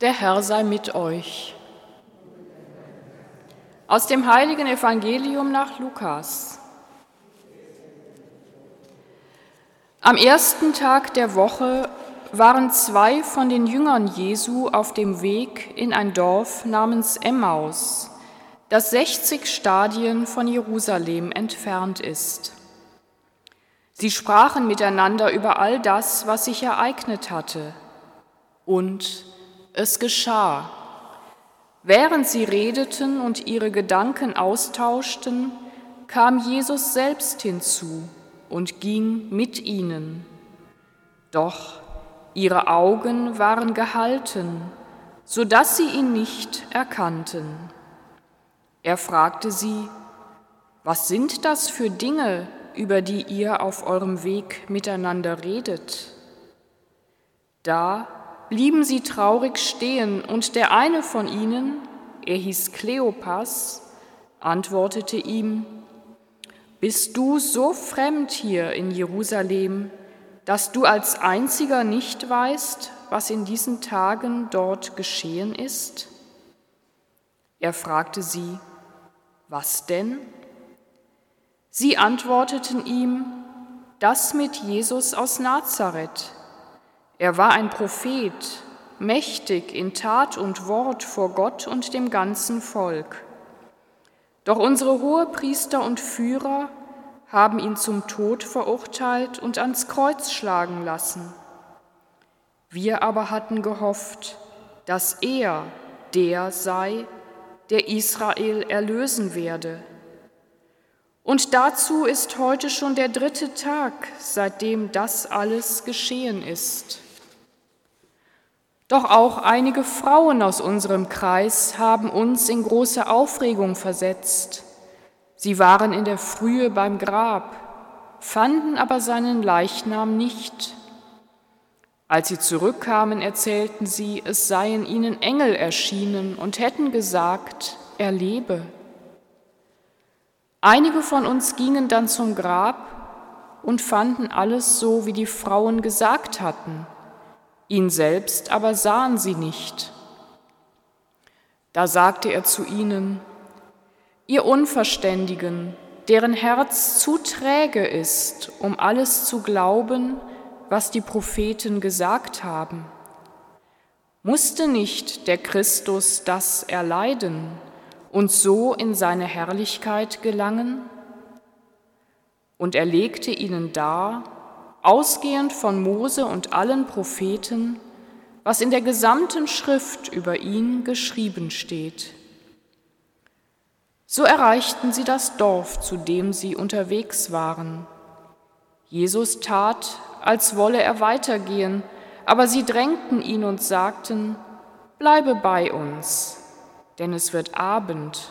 Der Herr sei mit euch. Aus dem heiligen Evangelium nach Lukas. Am ersten Tag der Woche waren zwei von den Jüngern Jesu auf dem Weg in ein Dorf namens Emmaus, das 60 Stadien von Jerusalem entfernt ist. Sie sprachen miteinander über all das, was sich ereignet hatte. Und es geschah. Während sie redeten und ihre Gedanken austauschten, kam Jesus selbst hinzu und ging mit ihnen. Doch ihre Augen waren gehalten, so dass sie ihn nicht erkannten. Er fragte sie, was sind das für Dinge, über die ihr auf eurem Weg miteinander redet? Da blieben sie traurig stehen, und der eine von ihnen, er hieß Kleopas, antwortete ihm, Bist du so fremd hier in Jerusalem, dass du als einziger nicht weißt, was in diesen Tagen dort geschehen ist? Er fragte sie, Was denn? Sie antworteten ihm, Das mit Jesus aus Nazareth er war ein Prophet, mächtig in Tat und Wort vor Gott und dem ganzen Volk. Doch unsere Hohepriester und Führer haben ihn zum Tod verurteilt und ans Kreuz schlagen lassen. Wir aber hatten gehofft, dass er der sei, der Israel erlösen werde. Und dazu ist heute schon der dritte Tag, seitdem das alles geschehen ist. Doch auch einige Frauen aus unserem Kreis haben uns in große Aufregung versetzt. Sie waren in der Frühe beim Grab, fanden aber seinen Leichnam nicht. Als sie zurückkamen, erzählten sie, es seien ihnen Engel erschienen und hätten gesagt, er lebe. Einige von uns gingen dann zum Grab und fanden alles so, wie die Frauen gesagt hatten ihn selbst aber sahen sie nicht. Da sagte er zu ihnen, ihr Unverständigen, deren Herz zu träge ist, um alles zu glauben, was die Propheten gesagt haben. Musste nicht der Christus das erleiden und so in seine Herrlichkeit gelangen? Und er legte ihnen dar, ausgehend von Mose und allen Propheten, was in der gesamten Schrift über ihn geschrieben steht. So erreichten sie das Dorf, zu dem sie unterwegs waren. Jesus tat, als wolle er weitergehen, aber sie drängten ihn und sagten, Bleibe bei uns, denn es wird Abend,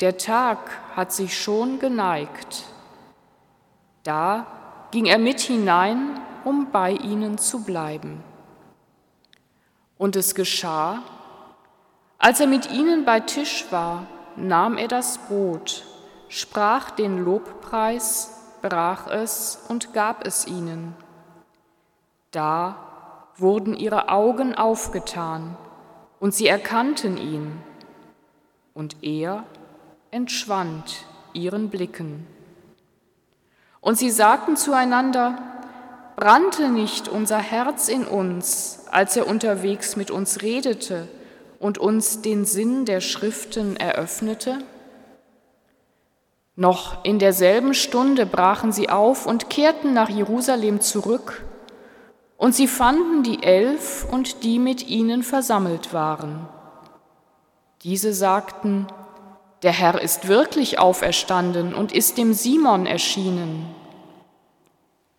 der Tag hat sich schon geneigt. Da ging er mit hinein, um bei ihnen zu bleiben. Und es geschah, als er mit ihnen bei Tisch war, nahm er das Brot, sprach den Lobpreis, brach es und gab es ihnen. Da wurden ihre Augen aufgetan und sie erkannten ihn, und er entschwand ihren Blicken. Und sie sagten zueinander, brannte nicht unser Herz in uns, als er unterwegs mit uns redete und uns den Sinn der Schriften eröffnete? Noch in derselben Stunde brachen sie auf und kehrten nach Jerusalem zurück, und sie fanden die Elf und die mit ihnen versammelt waren. Diese sagten, der Herr ist wirklich auferstanden und ist dem Simon erschienen.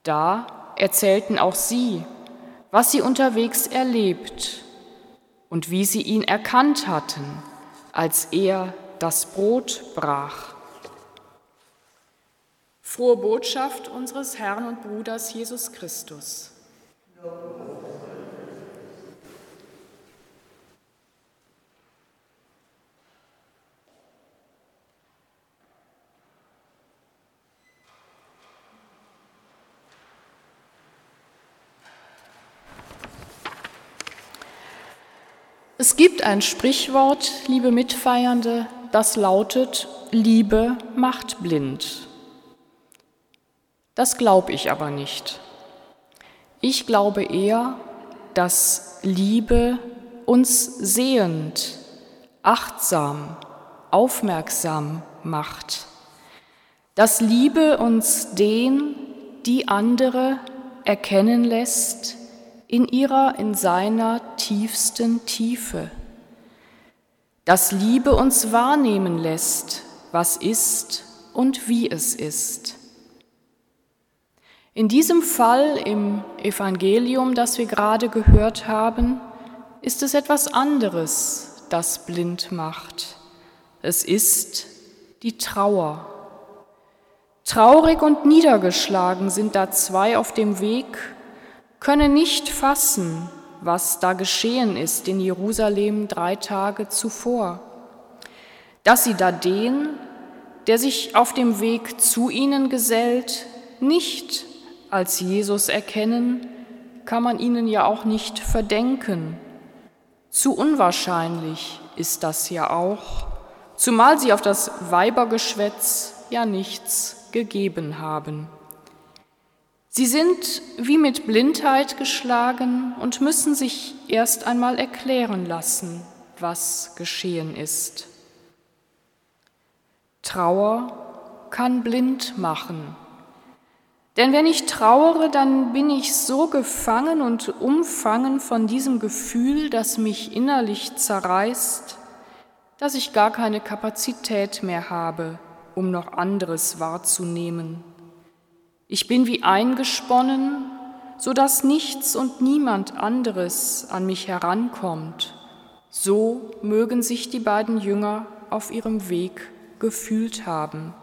Da erzählten auch sie, was sie unterwegs erlebt und wie sie ihn erkannt hatten, als er das Brot brach. Frohe Botschaft unseres Herrn und Bruders Jesus Christus. Es gibt ein Sprichwort, liebe Mitfeiernde, das lautet, Liebe macht blind. Das glaube ich aber nicht. Ich glaube eher, dass Liebe uns sehend, achtsam, aufmerksam macht. Dass Liebe uns den, die andere erkennen lässt, in ihrer, in seiner tiefsten Tiefe. Dass Liebe uns wahrnehmen lässt, was ist und wie es ist. In diesem Fall im Evangelium, das wir gerade gehört haben, ist es etwas anderes, das blind macht. Es ist die Trauer. Traurig und niedergeschlagen sind da zwei auf dem Weg könne nicht fassen, was da geschehen ist in Jerusalem drei Tage zuvor, dass sie da den, der sich auf dem Weg zu ihnen gesellt, nicht als Jesus erkennen, kann man ihnen ja auch nicht verdenken. Zu unwahrscheinlich ist das ja auch, zumal sie auf das Weibergeschwätz ja nichts gegeben haben. Sie sind wie mit Blindheit geschlagen und müssen sich erst einmal erklären lassen, was geschehen ist. Trauer kann blind machen. Denn wenn ich trauere, dann bin ich so gefangen und umfangen von diesem Gefühl, das mich innerlich zerreißt, dass ich gar keine Kapazität mehr habe, um noch anderes wahrzunehmen. Ich bin wie eingesponnen, so dass nichts und niemand anderes an mich herankommt. So mögen sich die beiden Jünger auf ihrem Weg gefühlt haben.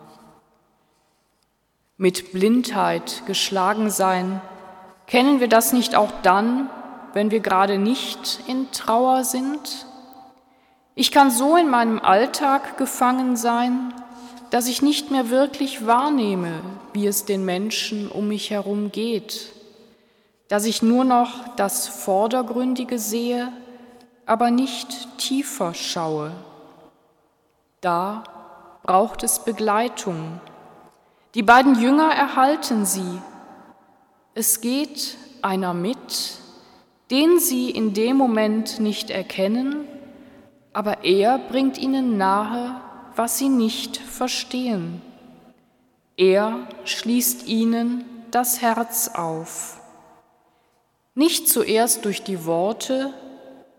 Mit Blindheit geschlagen sein, kennen wir das nicht auch dann, wenn wir gerade nicht in Trauer sind? Ich kann so in meinem Alltag gefangen sein, dass ich nicht mehr wirklich wahrnehme, wie es den Menschen um mich herum geht, dass ich nur noch das Vordergründige sehe, aber nicht tiefer schaue. Da braucht es Begleitung. Die beiden Jünger erhalten sie. Es geht einer mit, den sie in dem Moment nicht erkennen, aber er bringt ihnen nahe, was sie nicht verstehen. Er schließt ihnen das Herz auf. Nicht zuerst durch die Worte,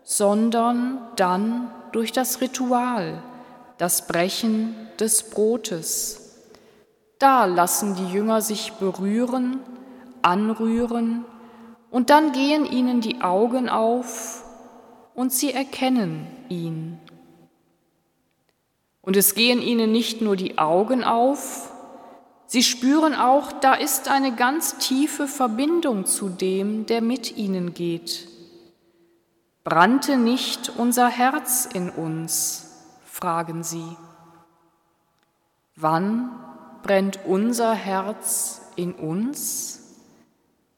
sondern dann durch das Ritual, das Brechen des Brotes. Da lassen die Jünger sich berühren, anrühren, und dann gehen ihnen die Augen auf und sie erkennen ihn. Und es gehen ihnen nicht nur die Augen auf, sie spüren auch, da ist eine ganz tiefe Verbindung zu dem, der mit ihnen geht. Brannte nicht unser Herz in uns? fragen sie. Wann brennt unser Herz in uns?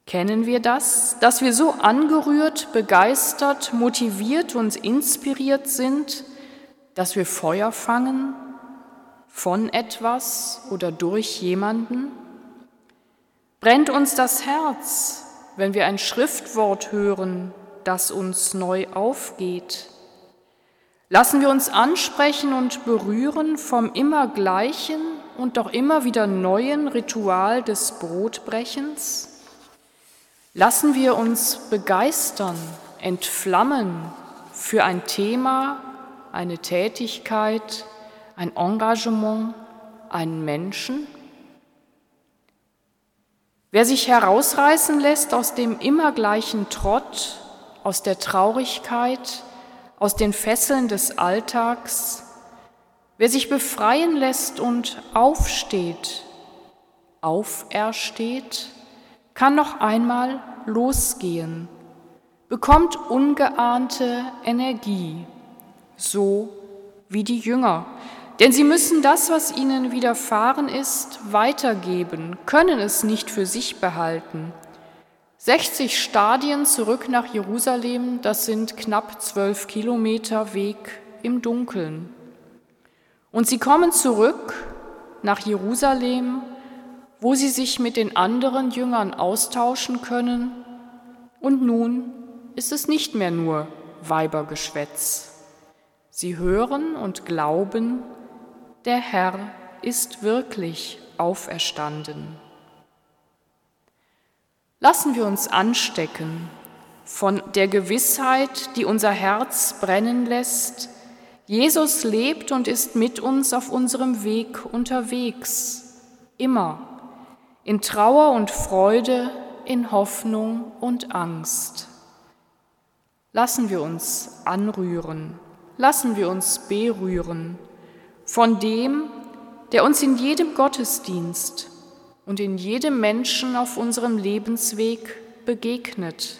Kennen wir das, dass wir so angerührt, begeistert, motiviert und inspiriert sind, dass wir Feuer fangen von etwas oder durch jemanden? Brennt uns das Herz, wenn wir ein Schriftwort hören, das uns neu aufgeht? Lassen wir uns ansprechen und berühren vom immer gleichen und doch immer wieder neuen Ritual des Brotbrechens? Lassen wir uns begeistern, entflammen für ein Thema, eine Tätigkeit, ein Engagement, einen Menschen? Wer sich herausreißen lässt aus dem immer gleichen Trott, aus der Traurigkeit, aus den Fesseln des Alltags, wer sich befreien lässt und aufsteht, aufersteht, kann noch einmal losgehen, bekommt ungeahnte Energie so wie die Jünger. Denn sie müssen das, was ihnen widerfahren ist, weitergeben, können es nicht für sich behalten. 60 Stadien zurück nach Jerusalem, das sind knapp zwölf Kilometer Weg im Dunkeln. Und sie kommen zurück nach Jerusalem, wo sie sich mit den anderen Jüngern austauschen können. Und nun ist es nicht mehr nur Weibergeschwätz. Sie hören und glauben, der Herr ist wirklich auferstanden. Lassen wir uns anstecken von der Gewissheit, die unser Herz brennen lässt, Jesus lebt und ist mit uns auf unserem Weg unterwegs, immer, in Trauer und Freude, in Hoffnung und Angst. Lassen wir uns anrühren, lassen wir uns berühren. Von dem, der uns in jedem Gottesdienst und in jedem Menschen auf unserem Lebensweg begegnet,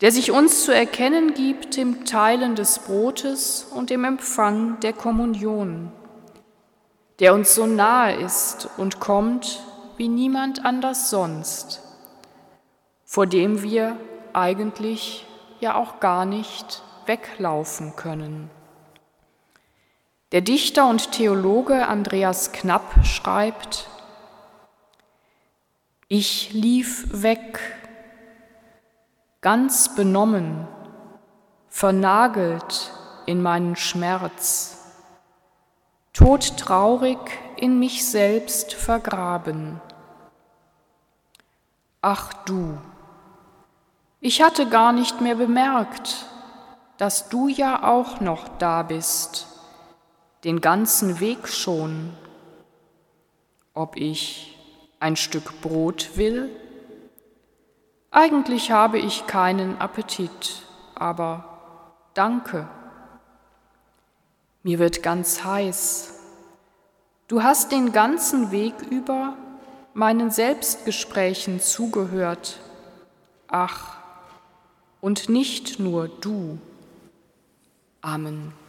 der sich uns zu erkennen gibt im Teilen des Brotes und im Empfang der Kommunion, der uns so nahe ist und kommt wie niemand anders sonst, vor dem wir eigentlich ja auch gar nicht weglaufen können. Der Dichter und Theologe Andreas Knapp schreibt, ich lief weg, ganz benommen, vernagelt in meinen Schmerz, todtraurig in mich selbst vergraben. Ach du, ich hatte gar nicht mehr bemerkt, dass du ja auch noch da bist, den ganzen Weg schon, ob ich ein Stück Brot will? Eigentlich habe ich keinen Appetit, aber danke. Mir wird ganz heiß. Du hast den ganzen Weg über meinen Selbstgesprächen zugehört. Ach, und nicht nur du. Amen.